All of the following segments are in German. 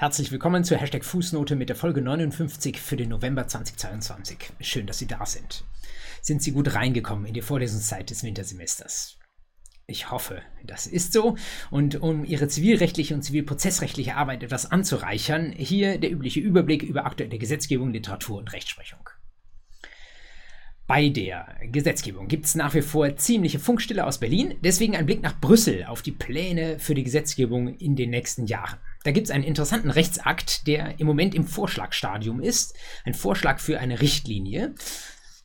Herzlich willkommen zur Hashtag Fußnote mit der Folge 59 für den November 2022. Schön, dass Sie da sind. Sind Sie gut reingekommen in die Vorlesungszeit des Wintersemesters? Ich hoffe, das ist so. Und um Ihre zivilrechtliche und zivilprozessrechtliche Arbeit etwas anzureichern, hier der übliche Überblick über aktuelle Gesetzgebung, Literatur und Rechtsprechung. Bei der Gesetzgebung gibt es nach wie vor ziemliche Funkstille aus Berlin, deswegen ein Blick nach Brüssel auf die Pläne für die Gesetzgebung in den nächsten Jahren. Da gibt es einen interessanten Rechtsakt, der im Moment im Vorschlagstadium ist, ein Vorschlag für eine Richtlinie.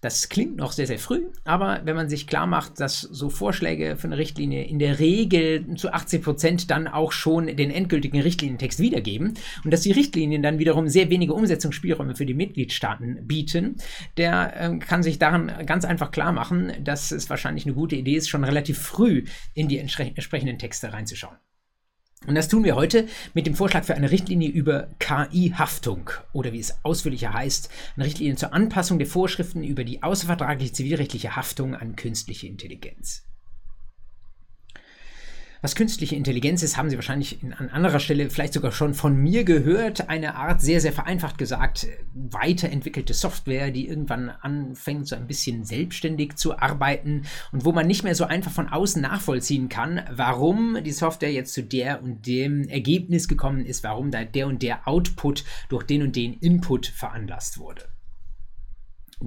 Das klingt noch sehr, sehr früh, aber wenn man sich klar macht, dass so Vorschläge für eine Richtlinie in der Regel zu 80 Prozent dann auch schon den endgültigen Richtlinientext wiedergeben und dass die Richtlinien dann wiederum sehr wenige Umsetzungsspielräume für die Mitgliedstaaten bieten, der äh, kann sich daran ganz einfach klar machen, dass es wahrscheinlich eine gute Idee ist, schon relativ früh in die entsprechenden Texte reinzuschauen. Und das tun wir heute mit dem Vorschlag für eine Richtlinie über KI-Haftung oder wie es ausführlicher heißt, eine Richtlinie zur Anpassung der Vorschriften über die außervertragliche zivilrechtliche Haftung an künstliche Intelligenz. Was künstliche Intelligenz ist, haben Sie wahrscheinlich in, an anderer Stelle vielleicht sogar schon von mir gehört. Eine Art, sehr, sehr vereinfacht gesagt, weiterentwickelte Software, die irgendwann anfängt, so ein bisschen selbstständig zu arbeiten und wo man nicht mehr so einfach von außen nachvollziehen kann, warum die Software jetzt zu der und dem Ergebnis gekommen ist, warum da der und der Output durch den und den Input veranlasst wurde.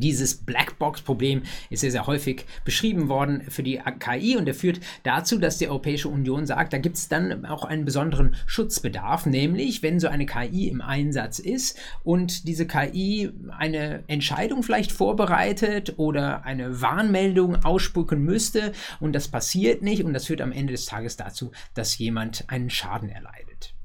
Dieses Blackbox-Problem ist sehr, sehr häufig beschrieben worden für die KI und er führt dazu, dass die Europäische Union sagt, da gibt es dann auch einen besonderen Schutzbedarf, nämlich wenn so eine KI im Einsatz ist und diese KI eine Entscheidung vielleicht vorbereitet oder eine Warnmeldung ausspucken müsste und das passiert nicht und das führt am Ende des Tages dazu, dass jemand einen Schaden erleidet.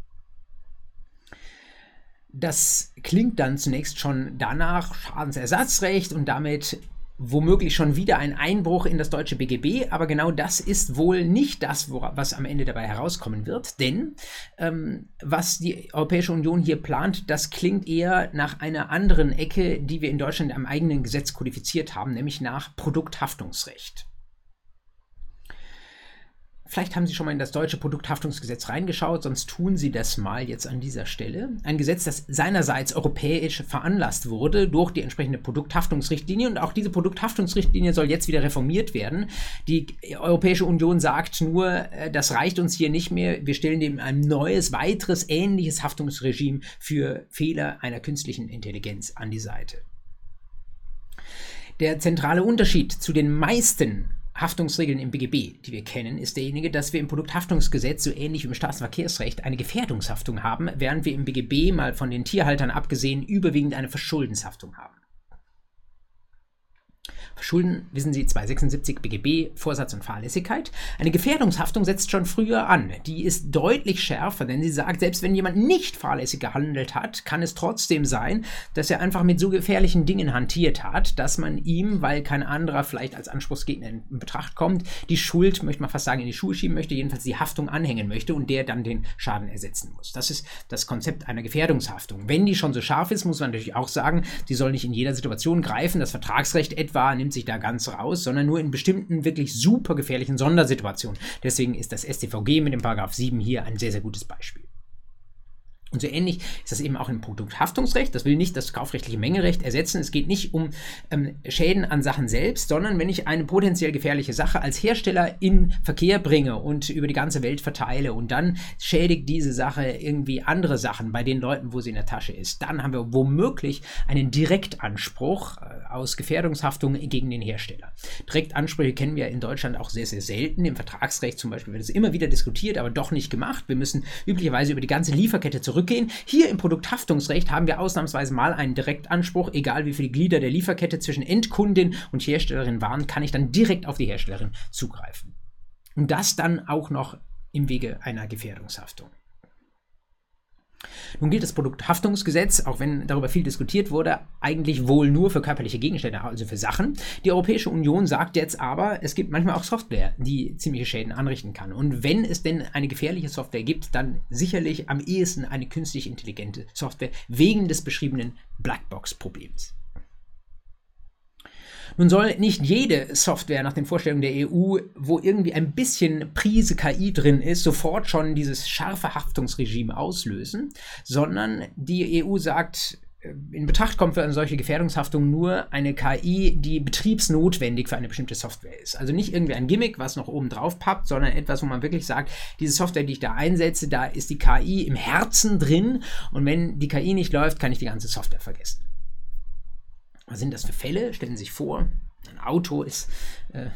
Das klingt dann zunächst schon danach Schadensersatzrecht und damit womöglich schon wieder ein Einbruch in das deutsche BGB, aber genau das ist wohl nicht das, was am Ende dabei herauskommen wird, denn ähm, was die Europäische Union hier plant, das klingt eher nach einer anderen Ecke, die wir in Deutschland am eigenen Gesetz kodifiziert haben, nämlich nach Produkthaftungsrecht. Vielleicht haben Sie schon mal in das deutsche Produkthaftungsgesetz reingeschaut, sonst tun Sie das mal jetzt an dieser Stelle. Ein Gesetz, das seinerseits europäisch veranlasst wurde durch die entsprechende Produkthaftungsrichtlinie und auch diese Produkthaftungsrichtlinie soll jetzt wieder reformiert werden. Die Europäische Union sagt nur, äh, das reicht uns hier nicht mehr, wir stellen dem ein neues, weiteres, ähnliches Haftungsregime für Fehler einer künstlichen Intelligenz an die Seite. Der zentrale Unterschied zu den meisten Haftungsregeln im BGB, die wir kennen, ist derjenige, dass wir im Produkthaftungsgesetz so ähnlich wie im Straßenverkehrsrecht eine Gefährdungshaftung haben, während wir im BGB mal von den Tierhaltern abgesehen überwiegend eine Verschuldenshaftung haben. Schulden, wissen Sie, 276 BGB, Vorsatz und Fahrlässigkeit. Eine Gefährdungshaftung setzt schon früher an. Die ist deutlich schärfer, denn sie sagt, selbst wenn jemand nicht fahrlässig gehandelt hat, kann es trotzdem sein, dass er einfach mit so gefährlichen Dingen hantiert hat, dass man ihm, weil kein anderer vielleicht als Anspruchsgegner in Betracht kommt, die Schuld, möchte man fast sagen, in die Schuhe schieben möchte, jedenfalls die Haftung anhängen möchte und der dann den Schaden ersetzen muss. Das ist das Konzept einer Gefährdungshaftung. Wenn die schon so scharf ist, muss man natürlich auch sagen, die soll nicht in jeder Situation greifen. Das Vertragsrecht etwa nimmt sich da ganz raus, sondern nur in bestimmten wirklich super gefährlichen Sondersituationen. Deswegen ist das StVG mit dem Paragraph 7 hier ein sehr, sehr gutes Beispiel. Und so ähnlich ist das eben auch im Produkthaftungsrecht. Das will nicht das kaufrechtliche Mengerecht ersetzen. Es geht nicht um ähm, Schäden an Sachen selbst, sondern wenn ich eine potenziell gefährliche Sache als Hersteller in Verkehr bringe und über die ganze Welt verteile und dann schädigt diese Sache irgendwie andere Sachen bei den Leuten, wo sie in der Tasche ist, dann haben wir womöglich einen Direktanspruch äh, aus Gefährdungshaftung gegen den Hersteller. Direktansprüche kennen wir in Deutschland auch sehr, sehr selten. Im Vertragsrecht zum Beispiel wird es immer wieder diskutiert, aber doch nicht gemacht. Wir müssen üblicherweise über die ganze Lieferkette zurück zurückgehen. Hier im Produkthaftungsrecht haben wir ausnahmsweise mal einen Direktanspruch, egal wie viele Glieder der Lieferkette zwischen Endkundin und Herstellerin waren, kann ich dann direkt auf die Herstellerin zugreifen. Und das dann auch noch im Wege einer Gefährdungshaftung. Nun gilt das Produkthaftungsgesetz, auch wenn darüber viel diskutiert wurde, eigentlich wohl nur für körperliche Gegenstände, also für Sachen. Die Europäische Union sagt jetzt aber, es gibt manchmal auch Software, die ziemliche Schäden anrichten kann. Und wenn es denn eine gefährliche Software gibt, dann sicherlich am ehesten eine künstlich intelligente Software wegen des beschriebenen Blackbox-Problems. Nun soll nicht jede Software nach den Vorstellungen der EU, wo irgendwie ein bisschen Prise KI drin ist, sofort schon dieses scharfe Haftungsregime auslösen, sondern die EU sagt, äh, in Betracht kommt für eine solche Gefährdungshaftung nur eine KI, die betriebsnotwendig für eine bestimmte Software ist. Also nicht irgendwie ein Gimmick, was noch oben drauf pappt, sondern etwas, wo man wirklich sagt, diese Software, die ich da einsetze, da ist die KI im Herzen drin und wenn die KI nicht läuft, kann ich die ganze Software vergessen. Was sind das für Fälle? Stellen Sie sich vor, ein Auto ist äh,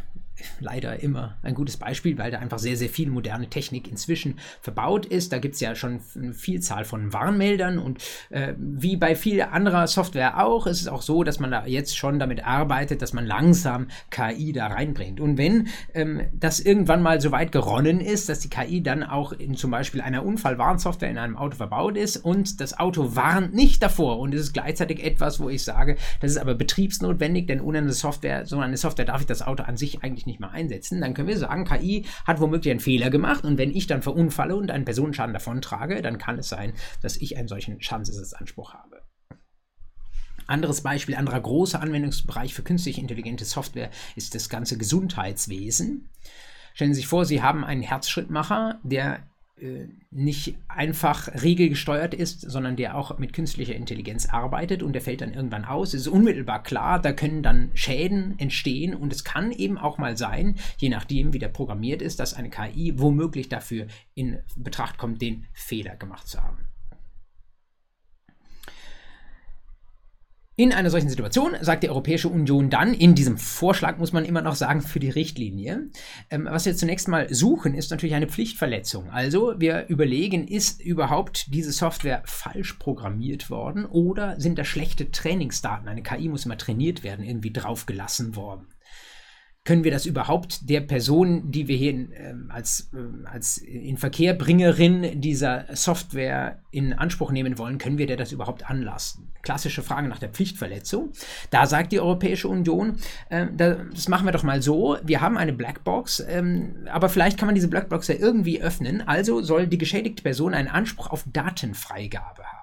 leider immer ein gutes Beispiel, weil da einfach sehr, sehr viel moderne Technik inzwischen verbaut ist. Da gibt es ja schon eine Vielzahl von Warnmeldern und äh, wie bei viel anderer Software auch, ist es auch so, dass man da jetzt schon damit arbeitet, dass man langsam KI da reinbringt. Und wenn ähm, das irgendwann mal so weit geronnen ist, dass die KI dann auch in zum Beispiel einer Unfallwarnsoftware in einem Auto verbaut ist und das Auto warnt nicht davor und es ist gleichzeitig etwas, wo ich sage, das ist aber betriebsnotwendig, denn ohne eine Software, so eine Software darf ich das Auto an sich eigentlich nicht mehr einsetzen, dann können wir sagen, KI hat womöglich einen Fehler gemacht und wenn ich dann verunfalle und einen Personenschaden davontrage, dann kann es sein, dass ich einen solchen Schadensersatzanspruch habe. Anderes Beispiel, anderer großer Anwendungsbereich für künstlich intelligente Software ist das ganze Gesundheitswesen. Stellen Sie sich vor, Sie haben einen Herzschrittmacher, der nicht einfach regelgesteuert ist, sondern der auch mit künstlicher Intelligenz arbeitet und der fällt dann irgendwann aus. Es ist unmittelbar klar, da können dann Schäden entstehen und es kann eben auch mal sein, je nachdem wie der programmiert ist, dass eine KI womöglich dafür in Betracht kommt, den Fehler gemacht zu haben. In einer solchen Situation sagt die Europäische Union dann, in diesem Vorschlag muss man immer noch sagen, für die Richtlinie, ähm, was wir zunächst mal suchen, ist natürlich eine Pflichtverletzung. Also wir überlegen, ist überhaupt diese Software falsch programmiert worden oder sind da schlechte Trainingsdaten? Eine KI muss immer trainiert werden, irgendwie draufgelassen worden können wir das überhaupt der Person, die wir hier in, äh, als, äh, als Inverkehrbringerin dieser Software in Anspruch nehmen wollen, können wir der das überhaupt anlassen? Klassische Frage nach der Pflichtverletzung. Da sagt die Europäische Union, äh, das machen wir doch mal so, wir haben eine Blackbox, ähm, aber vielleicht kann man diese Blackbox ja irgendwie öffnen, also soll die geschädigte Person einen Anspruch auf Datenfreigabe haben.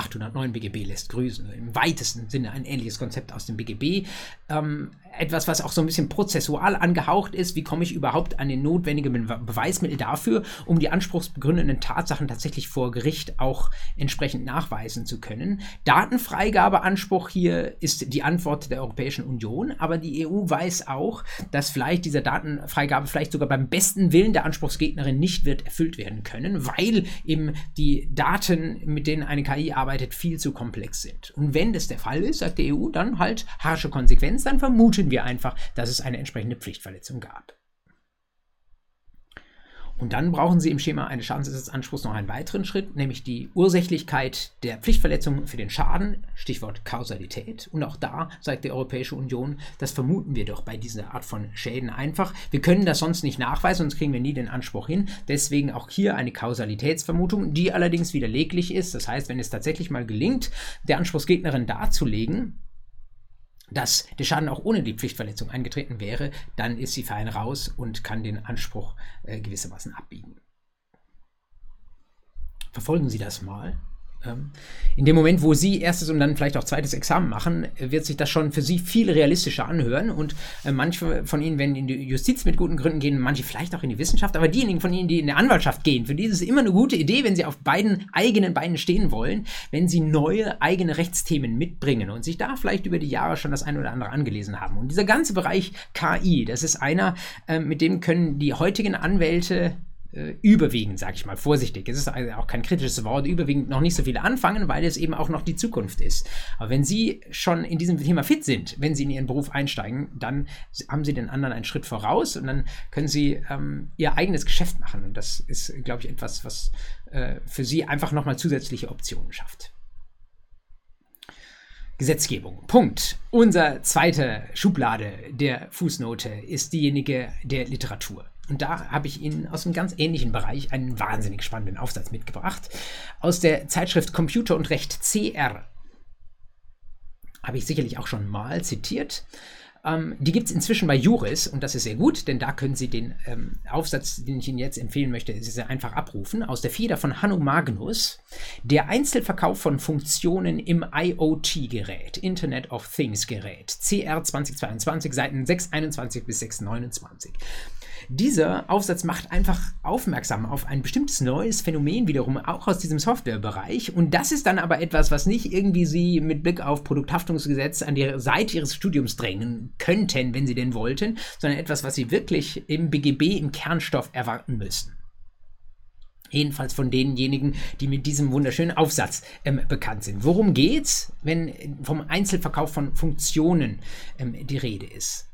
809 BGB lässt grüßen. Im weitesten Sinne ein ähnliches Konzept aus dem BGB. Ähm, etwas, was auch so ein bisschen prozessual angehaucht ist. Wie komme ich überhaupt an den notwendigen Beweismittel dafür, um die anspruchsbegründenden Tatsachen tatsächlich vor Gericht auch entsprechend nachweisen zu können? Datenfreigabeanspruch hier ist die Antwort der Europäischen Union, aber die EU weiß auch, dass vielleicht diese Datenfreigabe vielleicht sogar beim besten Willen der Anspruchsgegnerin nicht wird erfüllt werden können, weil eben die Daten, mit denen eine KI arbeitet, viel zu komplex sind. Und wenn das der Fall ist, sagt die EU, dann halt harsche Konsequenz, dann vermuten wir einfach, dass es eine entsprechende Pflichtverletzung gab. Und dann brauchen Sie im Schema eines Schadensersatzanspruchs noch einen weiteren Schritt, nämlich die Ursächlichkeit der Pflichtverletzung für den Schaden, Stichwort Kausalität. Und auch da sagt die Europäische Union, das vermuten wir doch bei dieser Art von Schäden einfach. Wir können das sonst nicht nachweisen, sonst kriegen wir nie den Anspruch hin. Deswegen auch hier eine Kausalitätsvermutung, die allerdings widerleglich ist. Das heißt, wenn es tatsächlich mal gelingt, der Anspruchsgegnerin darzulegen, dass der Schaden auch ohne die Pflichtverletzung eingetreten wäre, dann ist sie fein raus und kann den Anspruch äh, gewissermaßen abbiegen. Verfolgen Sie das mal. Ähm, in dem Moment, wo Sie erstes und dann vielleicht auch zweites Examen machen, wird sich das schon für Sie viel realistischer anhören. Und äh, manche von Ihnen werden in die Justiz mit guten Gründen gehen, manche vielleicht auch in die Wissenschaft. Aber diejenigen von Ihnen, die in der Anwaltschaft gehen, für die ist es immer eine gute Idee, wenn Sie auf beiden eigenen Beinen stehen wollen, wenn Sie neue eigene Rechtsthemen mitbringen und sich da vielleicht über die Jahre schon das eine oder andere angelesen haben. Und dieser ganze Bereich KI, das ist einer, äh, mit dem können die heutigen Anwälte überwiegend, sage ich mal, vorsichtig, es ist also auch kein kritisches Wort, überwiegend noch nicht so viele anfangen, weil es eben auch noch die Zukunft ist. Aber wenn Sie schon in diesem Thema fit sind, wenn Sie in Ihren Beruf einsteigen, dann haben Sie den anderen einen Schritt voraus und dann können Sie ähm, Ihr eigenes Geschäft machen. Und das ist, glaube ich, etwas, was äh, für Sie einfach nochmal zusätzliche Optionen schafft. Gesetzgebung. Punkt. Unser zweite Schublade der Fußnote ist diejenige der Literatur. Und da habe ich Ihnen aus einem ganz ähnlichen Bereich einen wahnsinnig spannenden Aufsatz mitgebracht. Aus der Zeitschrift Computer und Recht CR. Habe ich sicherlich auch schon mal zitiert. Ähm, die gibt es inzwischen bei Juris und das ist sehr gut, denn da können Sie den ähm, Aufsatz, den ich Ihnen jetzt empfehlen möchte, sehr einfach abrufen. Aus der Feder von Hanno Magnus. Der Einzelverkauf von Funktionen im IoT-Gerät, Internet of Things-Gerät, CR 2022, Seiten 621 bis 629. Dieser Aufsatz macht einfach aufmerksam auf ein bestimmtes neues Phänomen wiederum auch aus diesem Softwarebereich und das ist dann aber etwas, was nicht irgendwie Sie mit Blick auf Produkthaftungsgesetz an die Seite Ihres Studiums drängen könnten, wenn Sie denn wollten, sondern etwas, was Sie wirklich im BGB im Kernstoff erwarten müssen. Jedenfalls von denjenigen, die mit diesem wunderschönen Aufsatz ähm, bekannt sind. Worum geht's, wenn vom Einzelverkauf von Funktionen ähm, die Rede ist?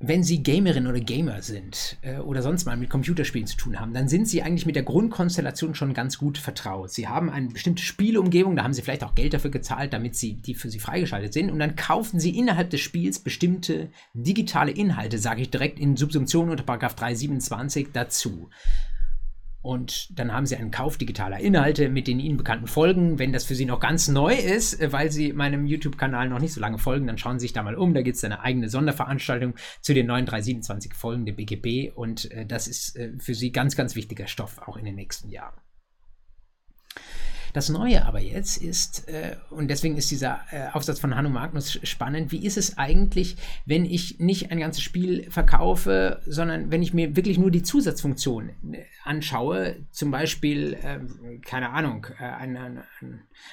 Wenn Sie Gamerin oder Gamer sind äh, oder sonst mal mit Computerspielen zu tun haben, dann sind Sie eigentlich mit der Grundkonstellation schon ganz gut vertraut. Sie haben eine bestimmte Spielumgebung, da haben Sie vielleicht auch Geld dafür gezahlt, damit Sie die für Sie freigeschaltet sind und dann kaufen Sie innerhalb des Spiels bestimmte digitale Inhalte, sage ich direkt in Subsumption unter 327 dazu. Und dann haben Sie einen Kauf digitaler Inhalte mit den Ihnen bekannten Folgen. Wenn das für Sie noch ganz neu ist, äh, weil Sie meinem YouTube-Kanal noch nicht so lange folgen, dann schauen Sie sich da mal um. Da gibt es eine eigene Sonderveranstaltung zu den neuen 327 Folgen der BGB. Und äh, das ist äh, für Sie ganz, ganz wichtiger Stoff auch in den nächsten Jahren. Das Neue aber jetzt ist, äh, und deswegen ist dieser äh, Aufsatz von Hanno Magnus spannend, wie ist es eigentlich, wenn ich nicht ein ganzes Spiel verkaufe, sondern wenn ich mir wirklich nur die Zusatzfunktion äh, anschaue, zum Beispiel, ähm, keine Ahnung, äh, ein, ein,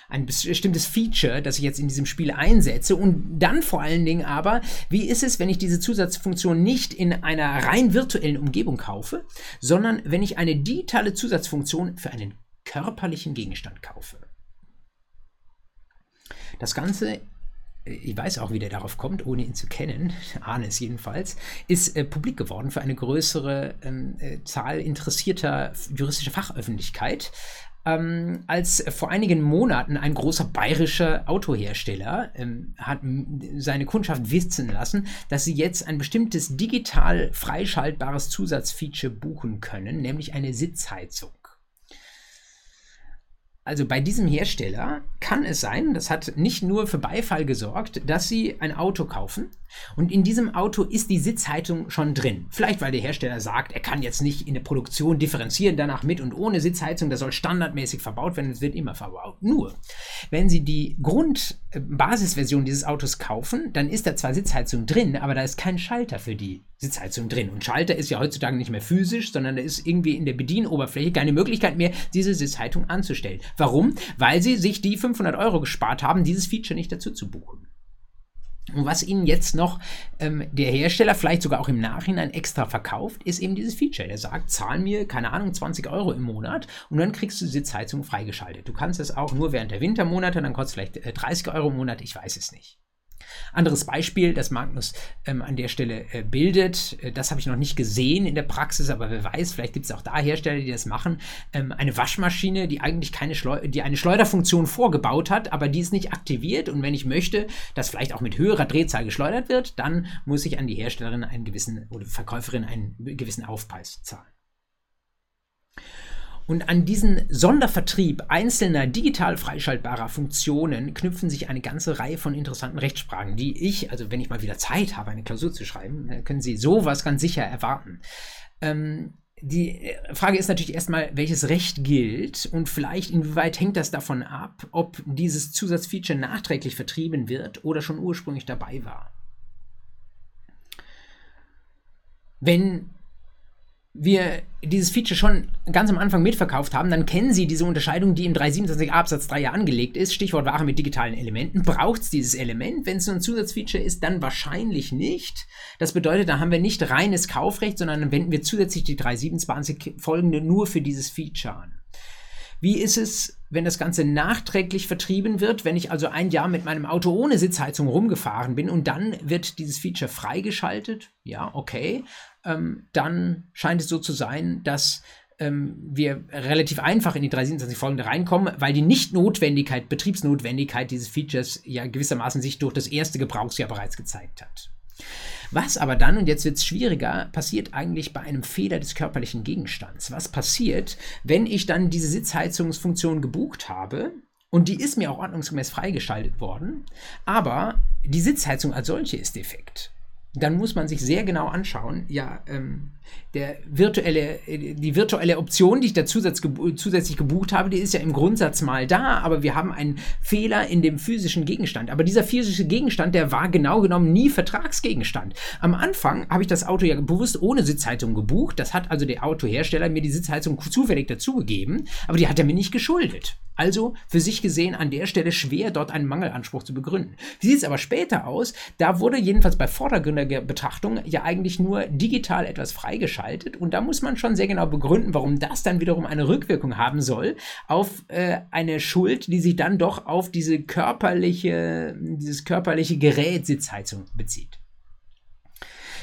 ein, bestimmtes Feature, das ich jetzt in diesem Spiel einsetze. Und dann vor allen Dingen aber, wie ist es, wenn ich diese Zusatzfunktion nicht in einer rein virtuellen Umgebung kaufe, sondern wenn ich eine digitale Zusatzfunktion für einen körperlichen Gegenstand kaufe. Das Ganze, äh, ich weiß auch, wie der darauf kommt, ohne ihn zu kennen, ahne es jedenfalls, ist äh, publik geworden für eine größere ähm, äh, Zahl interessierter juristischer Fachöffentlichkeit. Ähm, als vor einigen Monaten ein großer bayerischer Autohersteller ähm, hat seine Kundschaft wissen lassen, dass sie jetzt ein bestimmtes digital freischaltbares Zusatzfeature buchen können, nämlich eine Sitzheizung. Also bei diesem Hersteller kann es sein, das hat nicht nur für Beifall gesorgt, dass Sie ein Auto kaufen und in diesem Auto ist die Sitzheizung schon drin. Vielleicht weil der Hersteller sagt, er kann jetzt nicht in der Produktion differenzieren, danach mit und ohne Sitzheizung, das soll standardmäßig verbaut werden, es wird immer verbaut. Nur, wenn Sie die Grundbasisversion dieses Autos kaufen, dann ist da zwar Sitzheizung drin, aber da ist kein Schalter für die Sitzheizung drin. Und Schalter ist ja heutzutage nicht mehr physisch, sondern da ist irgendwie in der Bedienoberfläche keine Möglichkeit mehr, diese Sitzheizung anzustellen. Warum? Weil sie sich die 500 Euro gespart haben, dieses Feature nicht dazu zu buchen. Und was Ihnen jetzt noch ähm, der Hersteller vielleicht sogar auch im Nachhinein extra verkauft, ist eben dieses Feature. Der sagt, zahl mir, keine Ahnung, 20 Euro im Monat und dann kriegst du Sitzheizung freigeschaltet. Du kannst es auch nur während der Wintermonate, dann kostet es vielleicht 30 äh, Euro im Monat, ich weiß es nicht. Anderes Beispiel, das Magnus ähm, an der Stelle äh, bildet, äh, das habe ich noch nicht gesehen in der Praxis, aber wer weiß, vielleicht gibt es auch da Hersteller, die das machen. Ähm, eine Waschmaschine, die eigentlich keine Schleu die eine Schleuderfunktion vorgebaut hat, aber die ist nicht aktiviert. Und wenn ich möchte, dass vielleicht auch mit höherer Drehzahl geschleudert wird, dann muss ich an die Herstellerin einen gewissen oder Verkäuferin einen gewissen Aufpreis zahlen. Und an diesen Sondervertrieb einzelner digital freischaltbarer Funktionen knüpfen sich eine ganze Reihe von interessanten Rechtsfragen, die ich, also wenn ich mal wieder Zeit habe, eine Klausur zu schreiben, können Sie sowas ganz sicher erwarten. Ähm, die Frage ist natürlich erstmal, welches Recht gilt und vielleicht inwieweit hängt das davon ab, ob dieses Zusatzfeature nachträglich vertrieben wird oder schon ursprünglich dabei war. Wenn wir dieses Feature schon ganz am Anfang mitverkauft haben, dann kennen Sie diese Unterscheidung, die im 327 Absatz 3 ja angelegt ist. Stichwort Ware mit digitalen Elementen. Braucht es dieses Element? Wenn es nur ein Zusatzfeature ist, dann wahrscheinlich nicht. Das bedeutet, da haben wir nicht reines Kaufrecht, sondern dann wenden wir zusätzlich die 327 folgende nur für dieses Feature an. Wie ist es, wenn das Ganze nachträglich vertrieben wird, wenn ich also ein Jahr mit meinem Auto ohne Sitzheizung rumgefahren bin und dann wird dieses Feature freigeschaltet? Ja, okay. Ähm, dann scheint es so zu sein, dass ähm, wir relativ einfach in die 327 folgende reinkommen, weil die Nichtnotwendigkeit, Betriebsnotwendigkeit dieses Features ja gewissermaßen sich durch das erste Gebrauchsjahr bereits gezeigt hat. Was aber dann, und jetzt wird es schwieriger, passiert eigentlich bei einem Fehler des körperlichen Gegenstands? Was passiert, wenn ich dann diese Sitzheizungsfunktion gebucht habe Und die ist mir auch ordnungsgemäß freigeschaltet worden. Aber die Sitzheizung als solche ist defekt dann muss man sich sehr genau anschauen, ja, ähm, der virtuelle, die virtuelle Option, die ich da zusätzlich gebucht habe, die ist ja im Grundsatz mal da, aber wir haben einen Fehler in dem physischen Gegenstand. Aber dieser physische Gegenstand, der war genau genommen nie Vertragsgegenstand. Am Anfang habe ich das Auto ja bewusst ohne Sitzheizung gebucht. Das hat also der Autohersteller mir die Sitzheizung zufällig dazugegeben, aber die hat er mir nicht geschuldet. Also für sich gesehen an der Stelle schwer, dort einen Mangelanspruch zu begründen. Wie sieht es aber später aus? Da wurde jedenfalls bei vordergründiger Betrachtung ja eigentlich nur digital etwas freigeschaltet. Und da muss man schon sehr genau begründen, warum das dann wiederum eine Rückwirkung haben soll auf äh, eine Schuld, die sich dann doch auf diese körperliche, dieses körperliche Gerät Sitzheizung bezieht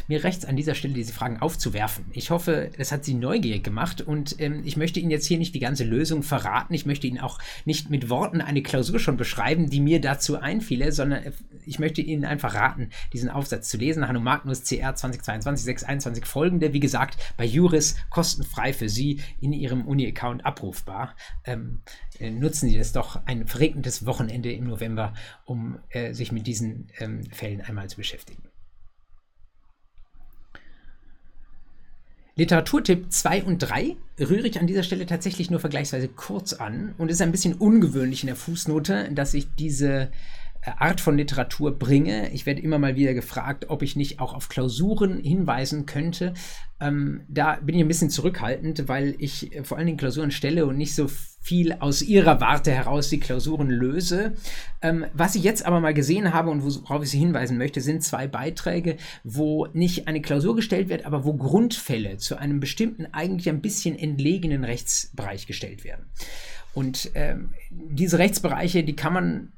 mir rechts an dieser Stelle diese Fragen aufzuwerfen. Ich hoffe, es hat Sie neugierig gemacht und ähm, ich möchte Ihnen jetzt hier nicht die ganze Lösung verraten. Ich möchte Ihnen auch nicht mit Worten eine Klausur schon beschreiben, die mir dazu einfiele, sondern äh, ich möchte Ihnen einfach raten, diesen Aufsatz zu lesen. Hanno Magnus CR 2022 621 folgende, wie gesagt, bei Juris kostenfrei für Sie in Ihrem Uni-Account abrufbar. Ähm, äh, nutzen Sie das doch ein verregnetes Wochenende im November, um äh, sich mit diesen ähm, Fällen einmal zu beschäftigen. Literaturtipp 2 und 3 rühre ich an dieser Stelle tatsächlich nur vergleichsweise kurz an und ist ein bisschen ungewöhnlich in der Fußnote, dass ich diese Art von Literatur bringe. Ich werde immer mal wieder gefragt, ob ich nicht auch auf Klausuren hinweisen könnte. Ähm, da bin ich ein bisschen zurückhaltend, weil ich äh, vor allen Dingen Klausuren stelle und nicht so viel aus ihrer Warte heraus die Klausuren löse. Ähm, was ich jetzt aber mal gesehen habe und worauf ich Sie hinweisen möchte, sind zwei Beiträge, wo nicht eine Klausur gestellt wird, aber wo Grundfälle zu einem bestimmten, eigentlich ein bisschen entlegenen Rechtsbereich gestellt werden. Und ähm, diese Rechtsbereiche, die kann man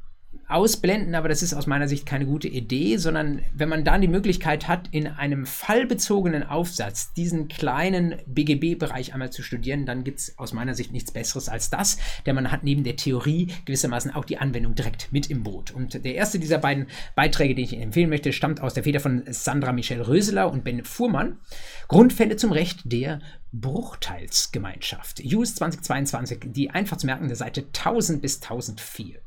ausblenden, aber das ist aus meiner Sicht keine gute Idee, sondern wenn man dann die Möglichkeit hat, in einem fallbezogenen Aufsatz diesen kleinen BGB-Bereich einmal zu studieren, dann gibt es aus meiner Sicht nichts Besseres als das, denn man hat neben der Theorie gewissermaßen auch die Anwendung direkt mit im Boot. Und der erste dieser beiden Beiträge, den ich Ihnen empfehlen möchte, stammt aus der Feder von Sandra Michelle Röseler und Ben Fuhrmann. Grundfälle zum Recht der Bruchteilsgemeinschaft. JUS 2022, die einfach zu merkende Seite 1000 bis 1004.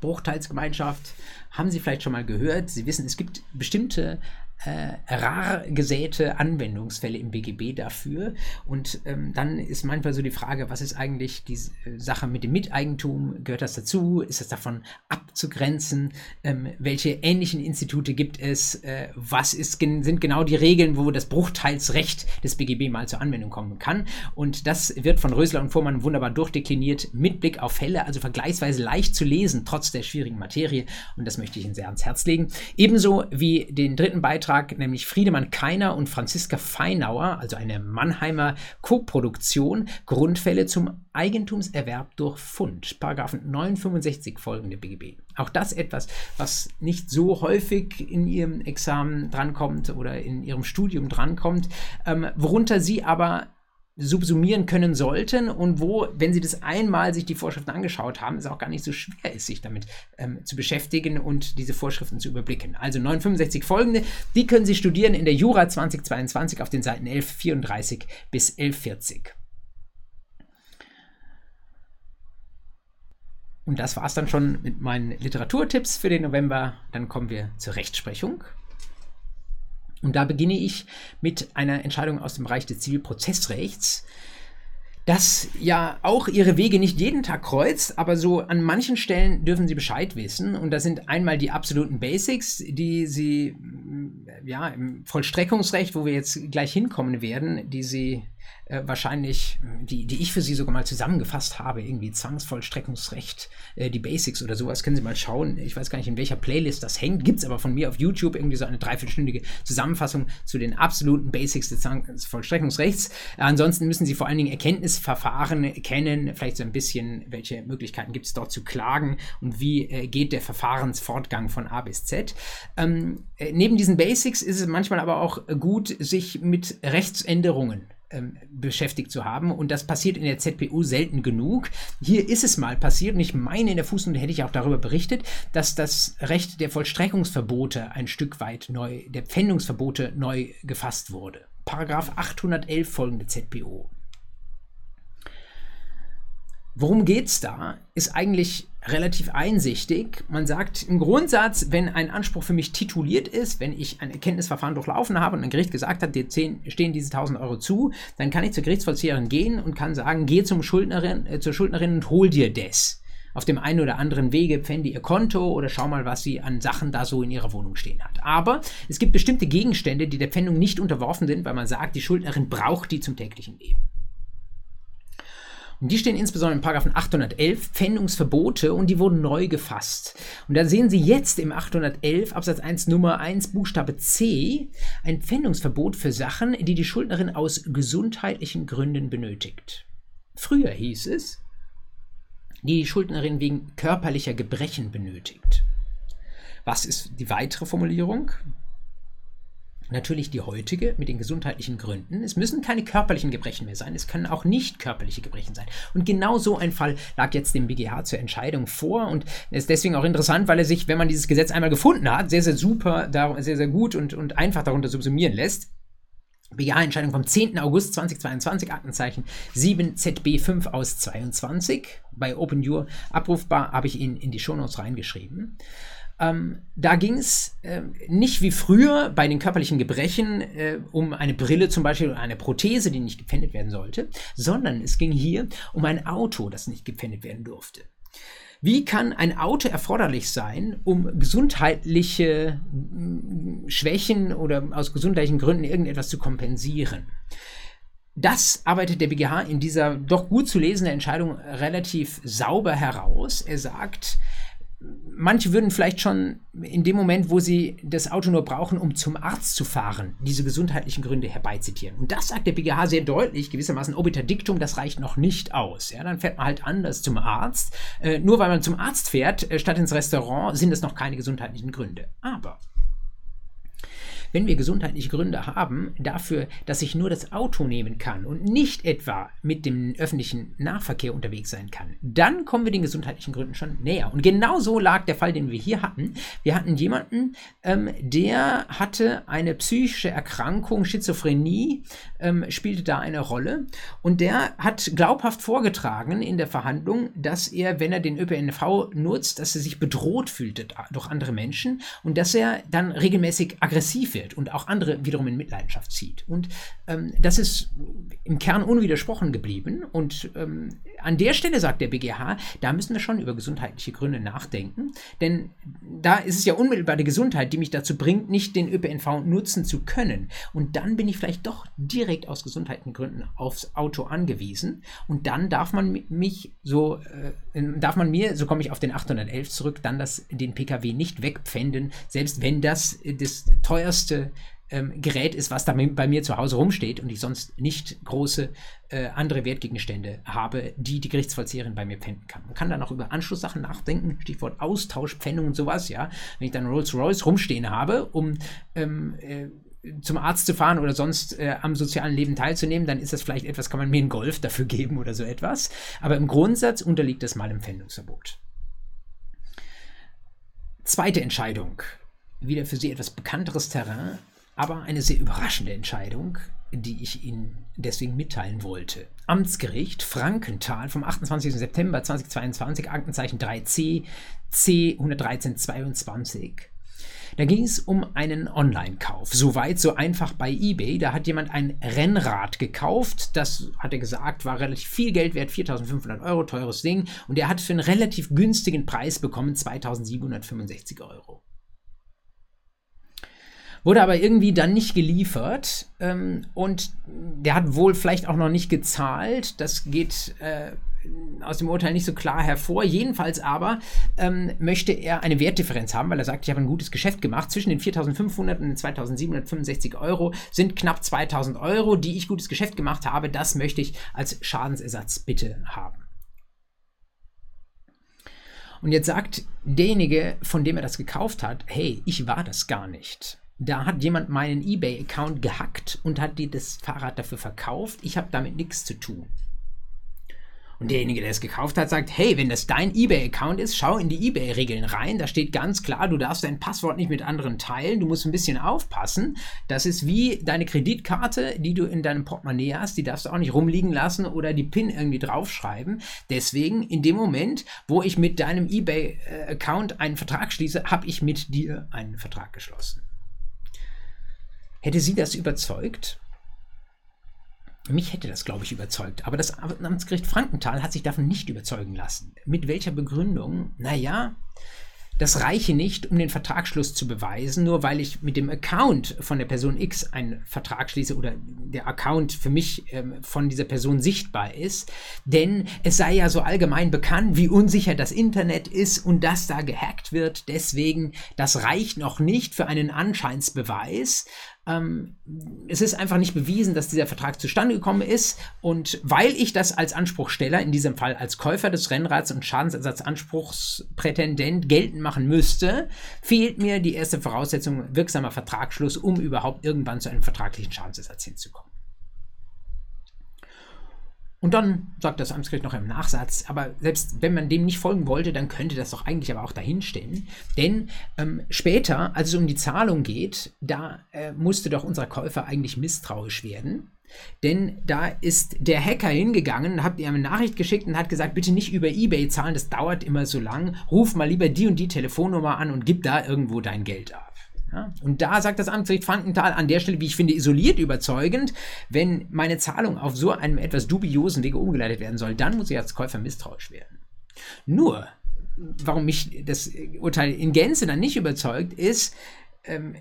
Bruchteilsgemeinschaft haben Sie vielleicht schon mal gehört. Sie wissen, es gibt bestimmte äh, rar gesäte Anwendungsfälle im BGB dafür. Und ähm, dann ist manchmal so die Frage, was ist eigentlich die äh, Sache mit dem Miteigentum? Gehört das dazu? Ist das davon abzugrenzen? Ähm, welche ähnlichen Institute gibt es? Äh, was ist, sind genau die Regeln, wo das Bruchteilsrecht des BGB mal zur Anwendung kommen kann? Und das wird von Rösler und Vormann wunderbar durchdekliniert mit Blick auf Fälle, also vergleichsweise leicht zu lesen, trotz der schwierigen Materie. Und das möchte ich Ihnen sehr ans Herz legen. Ebenso wie den dritten Beitrag Beitrag, nämlich Friedemann Keiner und Franziska Feinauer, also eine Mannheimer Koproduktion, Grundfälle zum Eigentumserwerb durch Fund, Paragraphen 965 folgende BGB. Auch das etwas, was nicht so häufig in Ihrem Examen drankommt oder in Ihrem Studium drankommt, ähm, worunter Sie aber subsumieren können sollten und wo, wenn Sie das einmal sich die Vorschriften angeschaut haben, es auch gar nicht so schwer ist, sich damit ähm, zu beschäftigen und diese Vorschriften zu überblicken. Also 965 folgende, die können Sie studieren in der Jura 2022 auf den Seiten 1134 bis 1140. Und das war es dann schon mit meinen Literaturtipps für den November. Dann kommen wir zur Rechtsprechung. Und da beginne ich mit einer Entscheidung aus dem Bereich des Zivilprozessrechts, das ja auch ihre Wege nicht jeden Tag kreuzt, aber so an manchen Stellen dürfen sie Bescheid wissen. Und das sind einmal die absoluten Basics, die sie ja im Vollstreckungsrecht, wo wir jetzt gleich hinkommen werden, die sie äh, wahrscheinlich, die, die ich für Sie sogar mal zusammengefasst habe, irgendwie Zwangsvollstreckungsrecht, äh, die Basics oder sowas, können Sie mal schauen. Ich weiß gar nicht, in welcher Playlist das hängt. Gibt es aber von mir auf YouTube irgendwie so eine dreiviertelstündige Zusammenfassung zu den absoluten Basics des Zwangsvollstreckungsrechts. Äh, ansonsten müssen Sie vor allen Dingen Erkenntnisverfahren kennen, vielleicht so ein bisschen, welche Möglichkeiten gibt es dort zu klagen und wie äh, geht der Verfahrensfortgang von A bis Z. Ähm, äh, neben diesen Basics ist es manchmal aber auch gut, sich mit Rechtsänderungen ähm, beschäftigt zu haben. Und das passiert in der ZPU selten genug. Hier ist es mal passiert und ich meine, in der Fußnote hätte ich auch darüber berichtet, dass das Recht der Vollstreckungsverbote ein Stück weit neu, der Pfändungsverbote neu gefasst wurde. Paragraph 811 folgende ZPO. Worum geht es da? Ist eigentlich relativ einsichtig. Man sagt im Grundsatz, wenn ein Anspruch für mich tituliert ist, wenn ich ein Erkenntnisverfahren durchlaufen habe und ein Gericht gesagt hat, dir stehen diese 1000 Euro zu, dann kann ich zur Gerichtsvollzieherin gehen und kann sagen, geh zum Schuldnerin, äh, zur Schuldnerin und hol dir das. Auf dem einen oder anderen Wege pfände ihr Konto oder schau mal, was sie an Sachen da so in ihrer Wohnung stehen hat. Aber es gibt bestimmte Gegenstände, die der Pfändung nicht unterworfen sind, weil man sagt, die Schuldnerin braucht die zum täglichen Leben. Und die stehen insbesondere in Paragraphen 811 Pfändungsverbote und die wurden neu gefasst. Und da sehen Sie jetzt im 811 Absatz 1 Nummer 1 Buchstabe C ein Pfändungsverbot für Sachen, die die Schuldnerin aus gesundheitlichen Gründen benötigt. Früher hieß es, die die Schuldnerin wegen körperlicher Gebrechen benötigt. Was ist die weitere Formulierung? Natürlich die heutige mit den gesundheitlichen Gründen. Es müssen keine körperlichen Gebrechen mehr sein, es können auch nicht körperliche Gebrechen sein. Und genau so ein Fall lag jetzt dem BGH zur Entscheidung vor und ist deswegen auch interessant, weil er sich, wenn man dieses Gesetz einmal gefunden hat, sehr, sehr super, sehr, sehr gut und, und einfach darunter subsumieren lässt. BGH-Entscheidung vom 10. August 2022, Aktenzeichen 7ZB5 aus 22. Bei OpenJur abrufbar, habe ich ihn in die Shownotes reingeschrieben. Ähm, da ging es äh, nicht wie früher bei den körperlichen Gebrechen äh, um eine Brille zum Beispiel oder eine Prothese, die nicht gepfändet werden sollte, sondern es ging hier um ein Auto, das nicht gepfändet werden durfte. Wie kann ein Auto erforderlich sein, um gesundheitliche mm, Schwächen oder aus gesundheitlichen Gründen irgendetwas zu kompensieren? Das arbeitet der BGH in dieser doch gut zu lesenden Entscheidung relativ sauber heraus. Er sagt, manche würden vielleicht schon in dem Moment, wo sie das Auto nur brauchen, um zum Arzt zu fahren, diese gesundheitlichen Gründe herbeizitieren. Und das sagt der BGH sehr deutlich, gewissermaßen obiter Dictum, das reicht noch nicht aus. Ja, dann fährt man halt anders zum Arzt. Äh, nur weil man zum Arzt fährt, äh, statt ins Restaurant, sind es noch keine gesundheitlichen Gründe. Aber wenn wir gesundheitliche Gründe haben dafür, dass ich nur das Auto nehmen kann und nicht etwa mit dem öffentlichen Nahverkehr unterwegs sein kann, dann kommen wir den gesundheitlichen Gründen schon näher. Und genau so lag der Fall, den wir hier hatten. Wir hatten jemanden, ähm, der hatte eine psychische Erkrankung, Schizophrenie, ähm, spielte da eine Rolle. Und der hat glaubhaft vorgetragen in der Verhandlung, dass er, wenn er den ÖPNV nutzt, dass er sich bedroht fühlte durch andere Menschen und dass er dann regelmäßig aggressiv wird wird und auch andere wiederum in Mitleidenschaft zieht. Und ähm, das ist im Kern unwidersprochen geblieben. Und ähm, an der Stelle sagt der BGH, da müssen wir schon über gesundheitliche Gründe nachdenken. Denn da ist es ja unmittelbar die Gesundheit, die mich dazu bringt, nicht den ÖPNV nutzen zu können. Und dann bin ich vielleicht doch direkt aus gesundheitlichen Gründen aufs Auto angewiesen. Und dann darf man mich so, äh, darf man mir, so komme ich auf den 811 zurück, dann das, den PKW nicht wegpfänden, selbst wenn das das teuerste wichtigste ähm, Gerät ist, was da bei mir zu Hause rumsteht und ich sonst nicht große äh, andere Wertgegenstände habe, die die Gerichtsvollzieherin bei mir pfänden kann. Man kann dann auch über Anschlusssachen nachdenken, Stichwort Austausch, Pfändung und sowas, ja. Wenn ich dann Rolls-Royce rumstehen habe, um ähm, äh, zum Arzt zu fahren oder sonst äh, am sozialen Leben teilzunehmen, dann ist das vielleicht etwas, kann man mir einen Golf dafür geben oder so etwas. Aber im Grundsatz unterliegt das mal dem Pfändungsverbot. Zweite Entscheidung wieder für Sie etwas bekannteres Terrain, aber eine sehr überraschende Entscheidung, die ich Ihnen deswegen mitteilen wollte. Amtsgericht Frankenthal vom 28. September 2022, Aktenzeichen 3c, C 11322. Da ging es um einen Online-Kauf. Soweit, so einfach bei eBay. Da hat jemand ein Rennrad gekauft. Das, hat er gesagt, war relativ viel Geld wert, 4500 Euro, teures Ding. Und er hat für einen relativ günstigen Preis bekommen, 2765 Euro. Wurde aber irgendwie dann nicht geliefert ähm, und der hat wohl vielleicht auch noch nicht gezahlt. Das geht äh, aus dem Urteil nicht so klar hervor. Jedenfalls aber ähm, möchte er eine Wertdifferenz haben, weil er sagt, ich habe ein gutes Geschäft gemacht. Zwischen den 4.500 und den 2.765 Euro sind knapp 2.000 Euro, die ich gutes Geschäft gemacht habe. Das möchte ich als Schadensersatz bitte haben. Und jetzt sagt derjenige, von dem er das gekauft hat, hey, ich war das gar nicht. Da hat jemand meinen eBay-Account gehackt und hat dir das Fahrrad dafür verkauft. Ich habe damit nichts zu tun. Und derjenige, der es gekauft hat, sagt, hey, wenn das dein eBay-Account ist, schau in die eBay-Regeln rein. Da steht ganz klar, du darfst dein Passwort nicht mit anderen teilen. Du musst ein bisschen aufpassen. Das ist wie deine Kreditkarte, die du in deinem Portemonnaie hast. Die darfst du auch nicht rumliegen lassen oder die PIN irgendwie draufschreiben. Deswegen, in dem Moment, wo ich mit deinem eBay-Account einen Vertrag schließe, habe ich mit dir einen Vertrag geschlossen. Hätte sie das überzeugt? Mich hätte das, glaube ich, überzeugt. Aber das Amtsgericht Frankenthal hat sich davon nicht überzeugen lassen. Mit welcher Begründung? Naja, das reiche nicht, um den Vertragsschluss zu beweisen, nur weil ich mit dem Account von der Person X einen Vertrag schließe oder der Account für mich ähm, von dieser Person sichtbar ist. Denn es sei ja so allgemein bekannt, wie unsicher das Internet ist und dass da gehackt wird. Deswegen, das reicht noch nicht für einen Anscheinsbeweis. Ähm, es ist einfach nicht bewiesen, dass dieser Vertrag zustande gekommen ist. Und weil ich das als Anspruchsteller, in diesem Fall als Käufer des Rennrads und Schadensersatzanspruchsprätendent geltend machen müsste, fehlt mir die erste Voraussetzung wirksamer Vertragsschluss, um überhaupt irgendwann zu einem vertraglichen Schadensersatz hinzukommen. Und dann sagt das Amtsgericht noch im Nachsatz, aber selbst wenn man dem nicht folgen wollte, dann könnte das doch eigentlich aber auch dahinstellen. Denn ähm, später, als es um die Zahlung geht, da äh, musste doch unser Käufer eigentlich misstrauisch werden. Denn da ist der Hacker hingegangen, hat ihm eine Nachricht geschickt und hat gesagt, bitte nicht über eBay zahlen, das dauert immer so lang. Ruf mal lieber die und die Telefonnummer an und gib da irgendwo dein Geld ab. Und da sagt das Amtsgericht Frankenthal an der Stelle, wie ich finde, isoliert überzeugend, wenn meine Zahlung auf so einem etwas dubiosen Wege umgeleitet werden soll, dann muss ich als Käufer misstrauisch werden. Nur, warum mich das Urteil in Gänze dann nicht überzeugt, ist, ähm,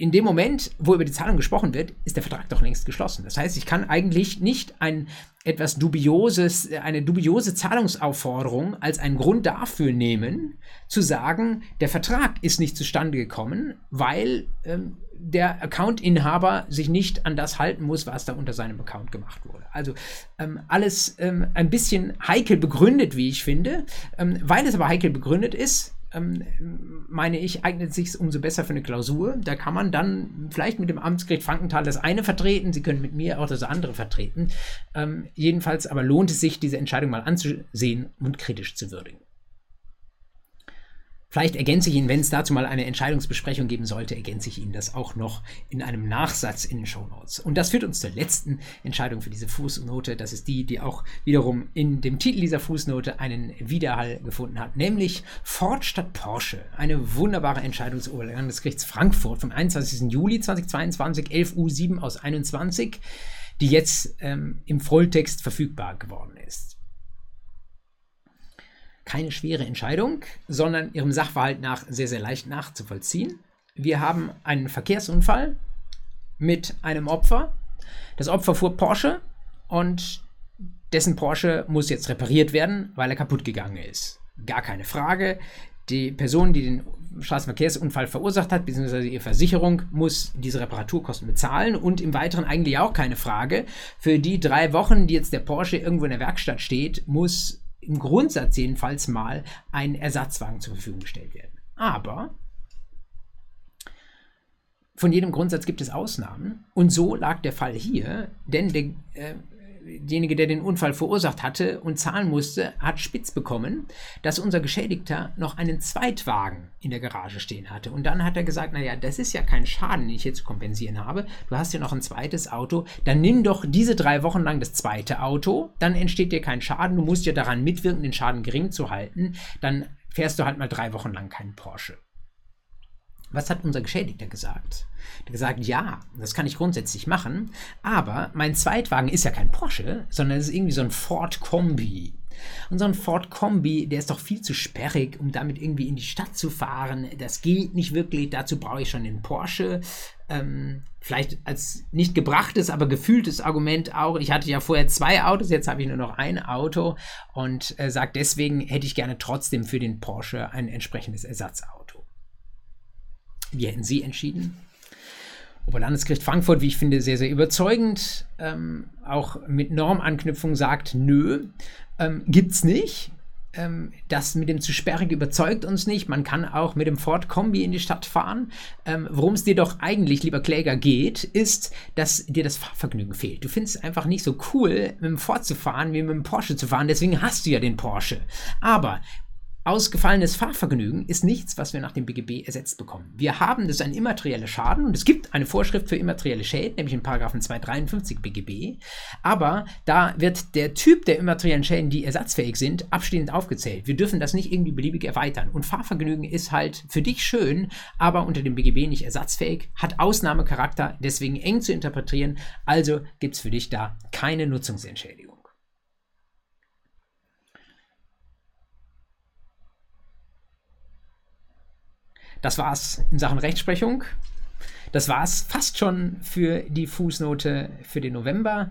in dem Moment, wo über die Zahlung gesprochen wird, ist der Vertrag doch längst geschlossen. Das heißt, ich kann eigentlich nicht ein etwas dubioses, eine dubiose Zahlungsaufforderung als einen Grund dafür nehmen, zu sagen, der Vertrag ist nicht zustande gekommen, weil ähm, der Account-Inhaber sich nicht an das halten muss, was da unter seinem Account gemacht wurde. Also ähm, alles ähm, ein bisschen heikel begründet, wie ich finde. Ähm, weil es aber heikel begründet ist, ähm, meine ich, eignet sich umso besser für eine Klausur. Da kann man dann vielleicht mit dem Amtsgericht Frankenthal das eine vertreten, Sie können mit mir auch das andere vertreten. Ähm, jedenfalls aber lohnt es sich, diese Entscheidung mal anzusehen und kritisch zu würdigen. Vielleicht ergänze ich Ihnen, wenn es dazu mal eine Entscheidungsbesprechung geben sollte, ergänze ich Ihnen das auch noch in einem Nachsatz in den Show Notes. Und das führt uns zur letzten Entscheidung für diese Fußnote. Das ist die, die auch wiederum in dem Titel dieser Fußnote einen Widerhall gefunden hat, nämlich Ford statt Porsche. Eine wunderbare Entscheidung des Oberlandesgerichts Frankfurt vom 21. Juli 2022, 11 U7 aus 21, die jetzt ähm, im Volltext verfügbar geworden ist keine schwere Entscheidung, sondern ihrem Sachverhalt nach sehr, sehr leicht nachzuvollziehen. Wir haben einen Verkehrsunfall mit einem Opfer. Das Opfer fuhr Porsche und dessen Porsche muss jetzt repariert werden, weil er kaputt gegangen ist. Gar keine Frage. Die Person, die den Straßenverkehrsunfall verursacht hat, beziehungsweise ihre Versicherung, muss diese Reparaturkosten bezahlen und im Weiteren eigentlich auch keine Frage. Für die drei Wochen, die jetzt der Porsche irgendwo in der Werkstatt steht, muss im Grundsatz jedenfalls mal ein Ersatzwagen zur Verfügung gestellt werden. Aber von jedem Grundsatz gibt es Ausnahmen. Und so lag der Fall hier, denn der, äh, derjenige, der den Unfall verursacht hatte und zahlen musste, hat spitz bekommen, dass unser Geschädigter noch einen Zweitwagen in der Garage stehen hatte. Und dann hat er gesagt, naja, das ist ja kein Schaden, den ich hier zu kompensieren habe. Du hast ja noch ein zweites Auto. Dann nimm doch diese drei Wochen lang das zweite Auto. Dann entsteht dir kein Schaden. Du musst ja daran mitwirken, den Schaden gering zu halten. Dann fährst du halt mal drei Wochen lang keinen Porsche. Was hat unser Geschädigter gesagt? Er hat gesagt, ja, das kann ich grundsätzlich machen, aber mein Zweitwagen ist ja kein Porsche, sondern es ist irgendwie so ein Ford Kombi. Und so ein Ford Kombi, der ist doch viel zu sperrig, um damit irgendwie in die Stadt zu fahren. Das geht nicht wirklich, dazu brauche ich schon den Porsche. Ähm, vielleicht als nicht gebrachtes, aber gefühltes Argument auch. Ich hatte ja vorher zwei Autos, jetzt habe ich nur noch ein Auto und äh, sage deswegen hätte ich gerne trotzdem für den Porsche ein entsprechendes Ersatzauto. Wie hätten Sie entschieden? Oberlandesgericht Frankfurt, wie ich finde, sehr, sehr überzeugend, ähm, auch mit Normanknüpfung sagt, nö, ähm, gibt's nicht. ähm, das mit dem zu sperrig überzeugt uns nicht. Man kann auch mit dem Ford Kombi in die Stadt fahren. Ähm, Worum es dir doch eigentlich, lieber Kläger, geht, ist, dass dir das Fahrvergnügen fehlt. Du findest es einfach nicht so cool, mit dem Ford zu fahren, wie mit dem Porsche zu fahren. Deswegen hast du ja den Porsche. Aber Ausgefallenes Fahrvergnügen ist nichts, was wir nach dem BGB ersetzt bekommen. Wir haben, das ein immaterieller Schaden und es gibt eine Vorschrift für immaterielle Schäden, nämlich in Paragraphen 253 BGB. Aber da wird der Typ der immateriellen Schäden, die ersatzfähig sind, abstehend aufgezählt. Wir dürfen das nicht irgendwie beliebig erweitern. Und Fahrvergnügen ist halt für dich schön, aber unter dem BGB nicht ersatzfähig, hat Ausnahmecharakter, deswegen eng zu interpretieren. Also gibt es für dich da keine Nutzungsentschädigung. Das war's in Sachen Rechtsprechung. Das war's fast schon für die Fußnote für den November.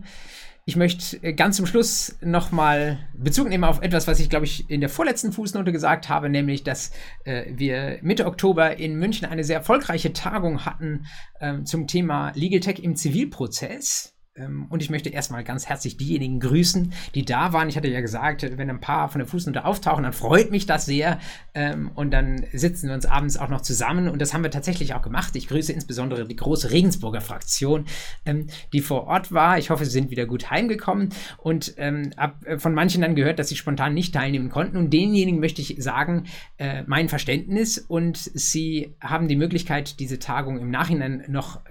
Ich möchte äh, ganz zum Schluss nochmal Bezug nehmen auf etwas, was ich, glaube ich, in der vorletzten Fußnote gesagt habe, nämlich, dass äh, wir Mitte Oktober in München eine sehr erfolgreiche Tagung hatten äh, zum Thema Legal Tech im Zivilprozess. Ähm, und ich möchte erstmal ganz herzlich diejenigen grüßen, die da waren. Ich hatte ja gesagt, wenn ein paar von der Fußnote auftauchen, dann freut mich das sehr. Ähm, und dann sitzen wir uns abends auch noch zusammen. Und das haben wir tatsächlich auch gemacht. Ich grüße insbesondere die große Regensburger Fraktion, ähm, die vor Ort war. Ich hoffe, sie sind wieder gut heimgekommen. Und äh, von manchen dann gehört, dass sie spontan nicht teilnehmen konnten. Und denjenigen möchte ich sagen, äh, mein Verständnis. Und sie haben die Möglichkeit, diese Tagung im Nachhinein noch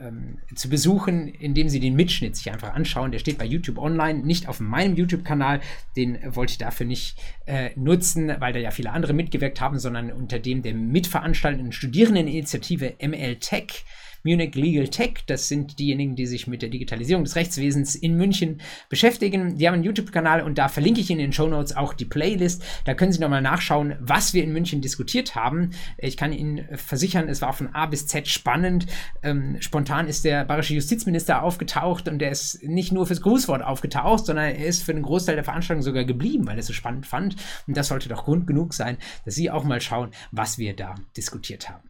zu besuchen, indem sie den Mitschnitt sich einfach anschauen. Der steht bei YouTube online, nicht auf meinem YouTube-Kanal. Den wollte ich dafür nicht äh, nutzen, weil da ja viele andere mitgewirkt haben, sondern unter dem der mitveranstaltenden Studierendeninitiative ML Tech Munich Legal Tech. Das sind diejenigen, die sich mit der Digitalisierung des Rechtswesens in München beschäftigen. Die haben einen YouTube-Kanal und da verlinke ich in den Show Notes auch die Playlist. Da können Sie nochmal nachschauen, was wir in München diskutiert haben. Ich kann Ihnen versichern, es war von A bis Z spannend. Ähm, spontan ist der bayerische Justizminister aufgetaucht und der ist nicht nur fürs Grußwort aufgetaucht, sondern er ist für den Großteil der Veranstaltung sogar geblieben, weil er es so spannend fand. Und das sollte doch Grund genug sein, dass Sie auch mal schauen, was wir da diskutiert haben.